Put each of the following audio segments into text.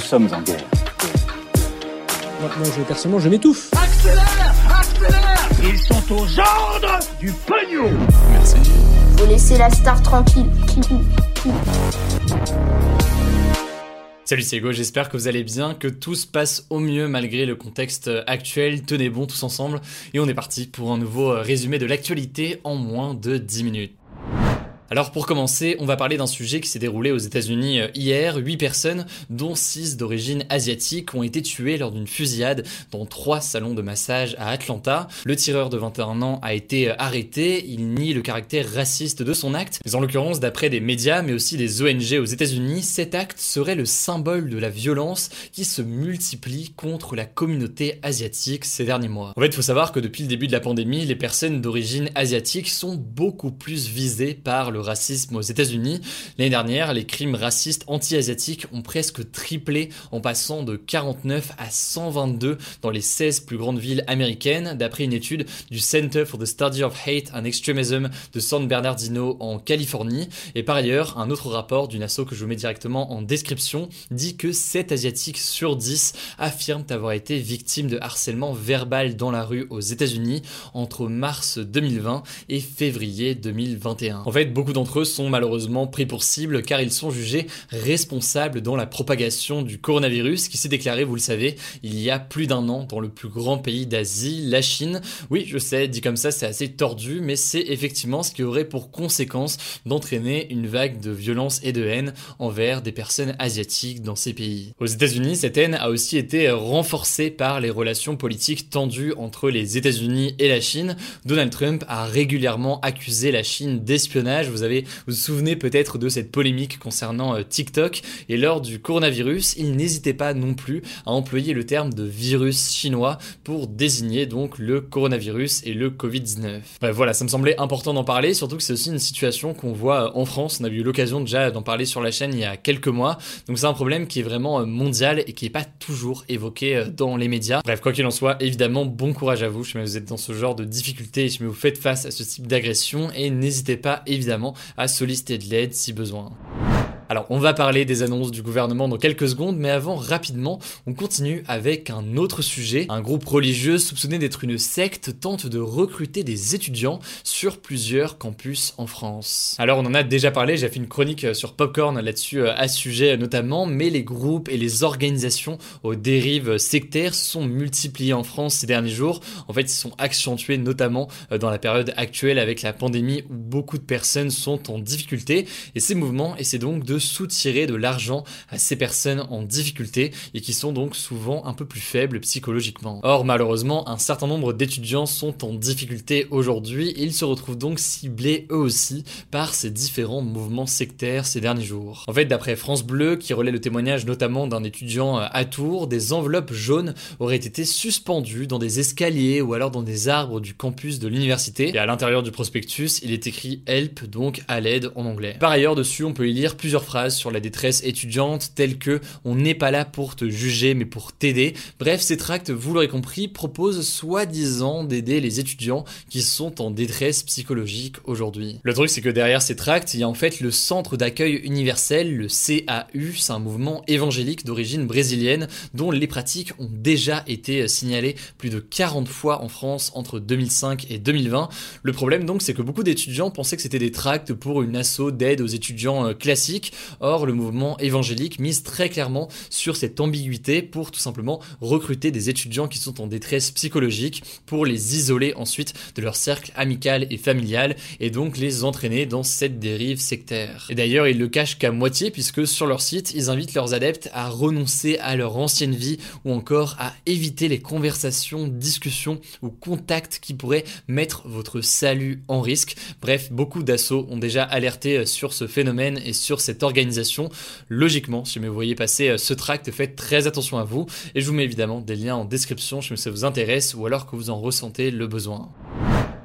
Nous sommes en guerre. Moi, moi, je, personnellement, je m'étouffe. Accélère Accélère Ils sont aux ordres du pognon Faut laisser la star tranquille. Salut c'est Hugo, j'espère que vous allez bien, que tout se passe au mieux malgré le contexte actuel. Tenez bon tous ensemble et on est parti pour un nouveau résumé de l'actualité en moins de 10 minutes. Alors pour commencer, on va parler d'un sujet qui s'est déroulé aux États-Unis euh, hier. Huit personnes, dont six d'origine asiatique, ont été tuées lors d'une fusillade dans trois salons de massage à Atlanta. Le tireur de 21 ans a été euh, arrêté. Il nie le caractère raciste de son acte. Mais en l'occurrence, d'après des médias, mais aussi des ONG aux États-Unis, cet acte serait le symbole de la violence qui se multiplie contre la communauté asiatique ces derniers mois. En fait, il faut savoir que depuis le début de la pandémie, les personnes d'origine asiatique sont beaucoup plus visées par le racisme aux États-Unis. L'année dernière, les crimes racistes anti-asiatiques ont presque triplé en passant de 49 à 122 dans les 16 plus grandes villes américaines, d'après une étude du Center for the Study of Hate and Extremism de San Bernardino en Californie. Et par ailleurs, un autre rapport d'une asso que je vous mets directement en description dit que 7 asiatiques sur 10 affirment avoir été victimes de harcèlement verbal dans la rue aux États-Unis entre mars 2020 et février 2021. En fait, beaucoup d'entre eux sont malheureusement pris pour cible car ils sont jugés responsables dans la propagation du coronavirus qui s'est déclaré, vous le savez, il y a plus d'un an dans le plus grand pays d'Asie, la Chine. Oui, je sais, dit comme ça, c'est assez tordu, mais c'est effectivement ce qui aurait pour conséquence d'entraîner une vague de violence et de haine envers des personnes asiatiques dans ces pays. Aux États-Unis, cette haine a aussi été renforcée par les relations politiques tendues entre les États-Unis et la Chine. Donald Trump a régulièrement accusé la Chine d'espionnage. Vous vous souvenez peut-être de cette polémique concernant euh, TikTok. Et lors du coronavirus, il n'hésitait pas non plus à employer le terme de virus chinois pour désigner donc le coronavirus et le Covid-19. Bref, voilà, ça me semblait important d'en parler, surtout que c'est aussi une situation qu'on voit euh, en France. On a eu l'occasion déjà d'en parler sur la chaîne il y a quelques mois. Donc c'est un problème qui est vraiment euh, mondial et qui n'est pas toujours évoqué dans les médias. Bref, quoi qu'il en soit, évidemment, bon courage à vous. Que vous êtes dans ce genre de difficultés, je vous faites face à ce type d'agression et n'hésitez pas évidemment à solliciter de l'aide si besoin. Alors, on va parler des annonces du gouvernement dans quelques secondes, mais avant, rapidement, on continue avec un autre sujet. Un groupe religieux soupçonné d'être une secte tente de recruter des étudiants sur plusieurs campus en France. Alors, on en a déjà parlé, j'ai fait une chronique sur Popcorn là-dessus à ce sujet notamment, mais les groupes et les organisations aux dérives sectaires sont multipliés en France ces derniers jours. En fait, ils sont accentués notamment dans la période actuelle avec la pandémie où beaucoup de personnes sont en difficulté et ces mouvements essaient donc de soutirer de l'argent à ces personnes en difficulté et qui sont donc souvent un peu plus faibles psychologiquement. Or, malheureusement, un certain nombre d'étudiants sont en difficulté aujourd'hui et ils se retrouvent donc ciblés eux aussi par ces différents mouvements sectaires ces derniers jours. En fait, d'après France Bleu, qui relaie le témoignage notamment d'un étudiant à Tours, des enveloppes jaunes auraient été suspendues dans des escaliers ou alors dans des arbres du campus de l'université. Et à l'intérieur du prospectus, il est écrit Help, donc à l'aide en anglais. Par ailleurs, dessus, on peut y lire plusieurs sur la détresse étudiante telles que on n'est pas là pour te juger mais pour t'aider. Bref, ces tracts, vous l'aurez compris, proposent soi-disant d'aider les étudiants qui sont en détresse psychologique aujourd'hui. Le truc c'est que derrière ces tracts, il y a en fait le Centre d'accueil universel, le CAU, c'est un mouvement évangélique d'origine brésilienne dont les pratiques ont déjà été signalées plus de 40 fois en France entre 2005 et 2020. Le problème donc c'est que beaucoup d'étudiants pensaient que c'était des tracts pour une asso d'aide aux étudiants euh, classiques. Or, le mouvement évangélique mise très clairement sur cette ambiguïté pour tout simplement recruter des étudiants qui sont en détresse psychologique pour les isoler ensuite de leur cercle amical et familial et donc les entraîner dans cette dérive sectaire. Et d'ailleurs, ils le cachent qu'à moitié puisque sur leur site, ils invitent leurs adeptes à renoncer à leur ancienne vie ou encore à éviter les conversations, discussions ou contacts qui pourraient mettre votre salut en risque. Bref, beaucoup d'assauts ont déjà alerté sur ce phénomène et sur cette organisation Logiquement, si vous voyez passer ce tract, faites très attention à vous et je vous mets évidemment des liens en description si ça vous intéresse ou alors que vous en ressentez le besoin.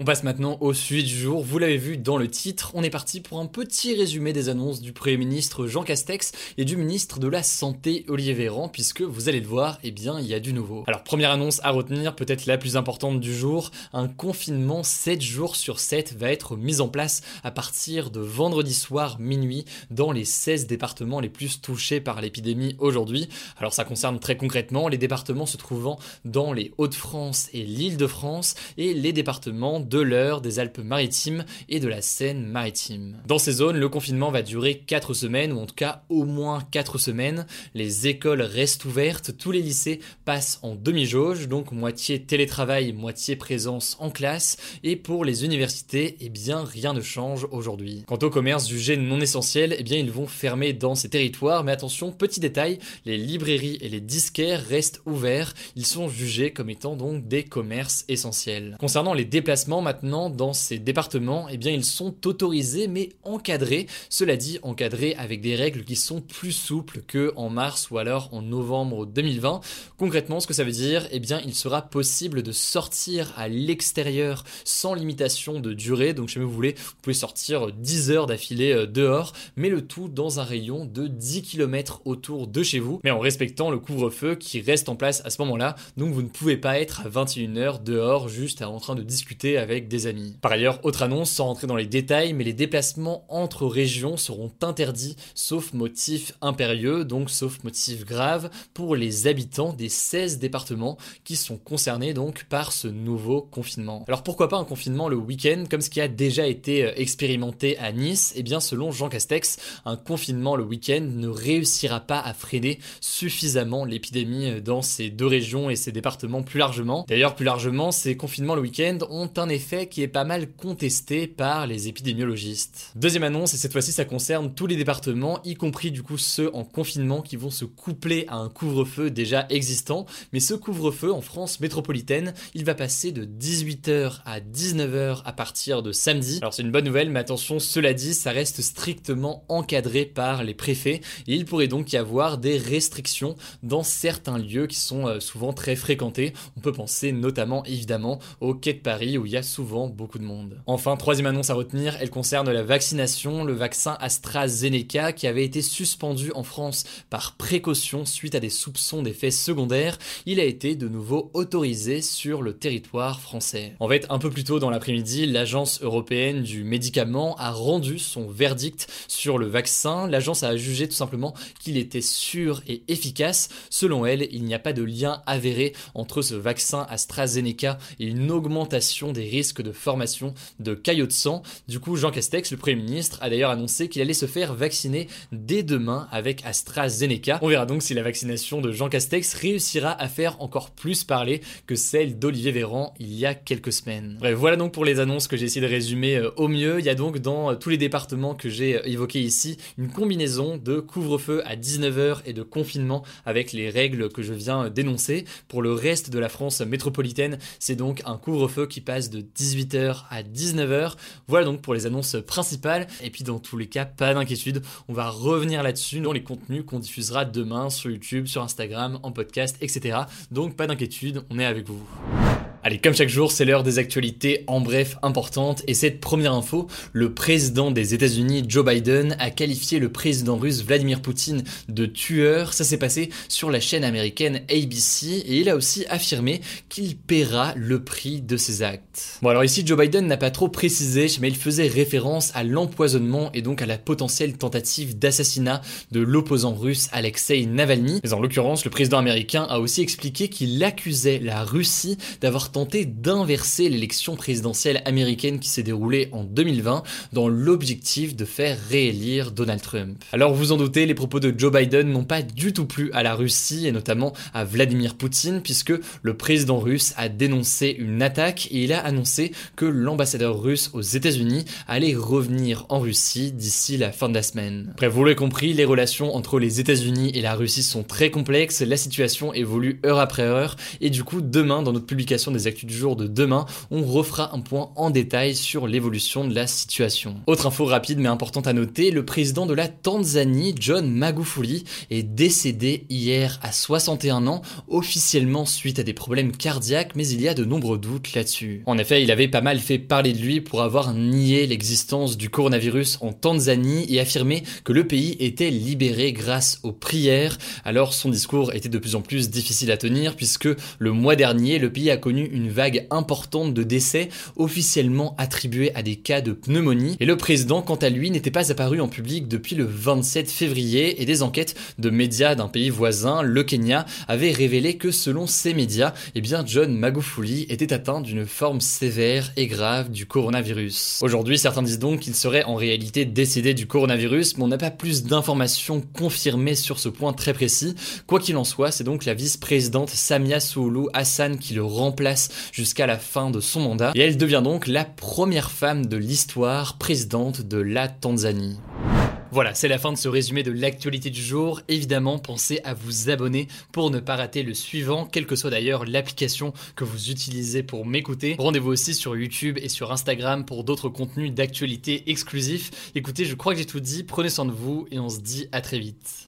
On passe maintenant au sujet du jour. Vous l'avez vu dans le titre, on est parti pour un petit résumé des annonces du Premier ministre Jean Castex et du ministre de la Santé Olivier Véran, puisque vous allez le voir, eh bien, il y a du nouveau. Alors, première annonce à retenir, peut-être la plus importante du jour, un confinement 7 jours sur 7 va être mis en place à partir de vendredi soir minuit dans les 16 départements les plus touchés par l'épidémie aujourd'hui. Alors, ça concerne très concrètement les départements se trouvant dans les Hauts-de-France et l'Île-de-France et les départements de l'Eure, des Alpes-Maritimes et de la Seine-Maritime. Dans ces zones, le confinement va durer 4 semaines, ou en tout cas au moins 4 semaines. Les écoles restent ouvertes, tous les lycées passent en demi-jauge, donc moitié télétravail, moitié présence en classe, et pour les universités, eh bien rien ne change aujourd'hui. Quant au commerce jugé non essentiel, eh bien ils vont fermer dans ces territoires, mais attention, petit détail, les librairies et les disquaires restent ouverts, ils sont jugés comme étant donc des commerces essentiels. Concernant les déplacements, maintenant dans ces départements, eh bien ils sont autorisés mais encadrés. Cela dit, encadrés avec des règles qui sont plus souples que en mars ou alors en novembre 2020. Concrètement, ce que ça veut dire, eh bien il sera possible de sortir à l'extérieur sans limitation de durée. Donc si vous voulez, vous pouvez sortir 10 heures d'affilée euh, dehors, mais le tout dans un rayon de 10 km autour de chez vous, mais en respectant le couvre-feu qui reste en place à ce moment-là. Donc vous ne pouvez pas être à 21h dehors juste en train de discuter avec des amis. Par ailleurs, autre annonce sans rentrer dans les détails, mais les déplacements entre régions seront interdits sauf motif impérieux, donc sauf motif grave, pour les habitants des 16 départements qui sont concernés donc par ce nouveau confinement. Alors pourquoi pas un confinement le week-end comme ce qui a déjà été euh, expérimenté à Nice? Eh bien selon Jean Castex, un confinement le week-end ne réussira pas à freiner suffisamment l'épidémie euh, dans ces deux régions et ces départements plus largement. D'ailleurs plus largement, ces confinements le week-end ont un effet qui est pas mal contesté par les épidémiologistes. Deuxième annonce, et cette fois-ci ça concerne tous les départements, y compris du coup ceux en confinement qui vont se coupler à un couvre-feu déjà existant, mais ce couvre-feu en France métropolitaine, il va passer de 18h à 19h à partir de samedi. Alors c'est une bonne nouvelle, mais attention, cela dit, ça reste strictement encadré par les préfets, et il pourrait donc y avoir des restrictions dans certains lieux qui sont euh, souvent très fréquentés. On peut penser notamment évidemment au quai de Paris où il y a souvent beaucoup de monde. Enfin, troisième annonce à retenir, elle concerne la vaccination, le vaccin AstraZeneca qui avait été suspendu en France par précaution suite à des soupçons d'effets secondaires, il a été de nouveau autorisé sur le territoire français. En fait, un peu plus tôt dans l'après-midi, l'agence européenne du médicament a rendu son verdict sur le vaccin. L'agence a jugé tout simplement qu'il était sûr et efficace. Selon elle, il n'y a pas de lien avéré entre ce vaccin AstraZeneca et une augmentation des risques de formation de caillots de sang. Du coup, Jean Castex, le Premier ministre, a d'ailleurs annoncé qu'il allait se faire vacciner dès demain avec AstraZeneca. On verra donc si la vaccination de Jean Castex réussira à faire encore plus parler que celle d'Olivier Véran il y a quelques semaines. Bref, voilà donc pour les annonces que j'ai essayé de résumer euh, au mieux. Il y a donc dans euh, tous les départements que j'ai euh, évoqués ici une combinaison de couvre-feu à 19h et de confinement avec les règles que je viens d'énoncer. Pour le reste de la France métropolitaine, c'est donc un couvre-feu qui passe de 18h à 19h. Voilà donc pour les annonces principales. Et puis dans tous les cas, pas d'inquiétude, on va revenir là-dessus dans les contenus qu'on diffusera demain sur YouTube, sur Instagram, en podcast, etc. Donc pas d'inquiétude, on est avec vous. Allez, comme chaque jour, c'est l'heure des actualités en bref importantes. Et cette première info, le président des États-Unis, Joe Biden, a qualifié le président russe Vladimir Poutine de tueur. Ça s'est passé sur la chaîne américaine ABC et il a aussi affirmé qu'il paiera le prix de ses actes. Bon, alors ici, Joe Biden n'a pas trop précisé, mais il faisait référence à l'empoisonnement et donc à la potentielle tentative d'assassinat de l'opposant russe Alexei Navalny. Mais en l'occurrence, le président américain a aussi expliqué qu'il accusait la Russie d'avoir tenté d'inverser l'élection présidentielle américaine qui s'est déroulée en 2020 dans l'objectif de faire réélire Donald Trump. Alors vous en doutez, les propos de Joe Biden n'ont pas du tout plu à la Russie et notamment à Vladimir Poutine puisque le président russe a dénoncé une attaque et il a annoncé que l'ambassadeur russe aux États-Unis allait revenir en Russie d'ici la fin de la semaine. Bref, vous l'avez compris, les relations entre les États-Unis et la Russie sont très complexes, la situation évolue heure après heure et du coup demain dans notre publication des du jour de demain, on refera un point en détail sur l'évolution de la situation. Autre info rapide mais importante à noter, le président de la Tanzanie, John Magufuli, est décédé hier à 61 ans, officiellement suite à des problèmes cardiaques, mais il y a de nombreux doutes là-dessus. En effet, il avait pas mal fait parler de lui pour avoir nié l'existence du coronavirus en Tanzanie et affirmé que le pays était libéré grâce aux prières. Alors son discours était de plus en plus difficile à tenir puisque le mois dernier, le pays a connu une vague importante de décès officiellement attribués à des cas de pneumonie et le président quant à lui n'était pas apparu en public depuis le 27 février et des enquêtes de médias d'un pays voisin, le Kenya, avaient révélé que selon ces médias, eh bien John Magufuli était atteint d'une forme sévère et grave du coronavirus. Aujourd'hui, certains disent donc qu'il serait en réalité décédé du coronavirus, mais on n'a pas plus d'informations confirmées sur ce point très précis. Quoi qu'il en soit, c'est donc la vice-présidente Samia Suluhu Hassan qui le remplace jusqu'à la fin de son mandat, et elle devient donc la première femme de l'histoire présidente de la Tanzanie. Voilà, c'est la fin de ce résumé de l'actualité du jour. Évidemment, pensez à vous abonner pour ne pas rater le suivant, quelle que soit d'ailleurs l'application que vous utilisez pour m'écouter. Rendez-vous aussi sur YouTube et sur Instagram pour d'autres contenus d'actualité exclusifs. Écoutez, je crois que j'ai tout dit, prenez soin de vous et on se dit à très vite.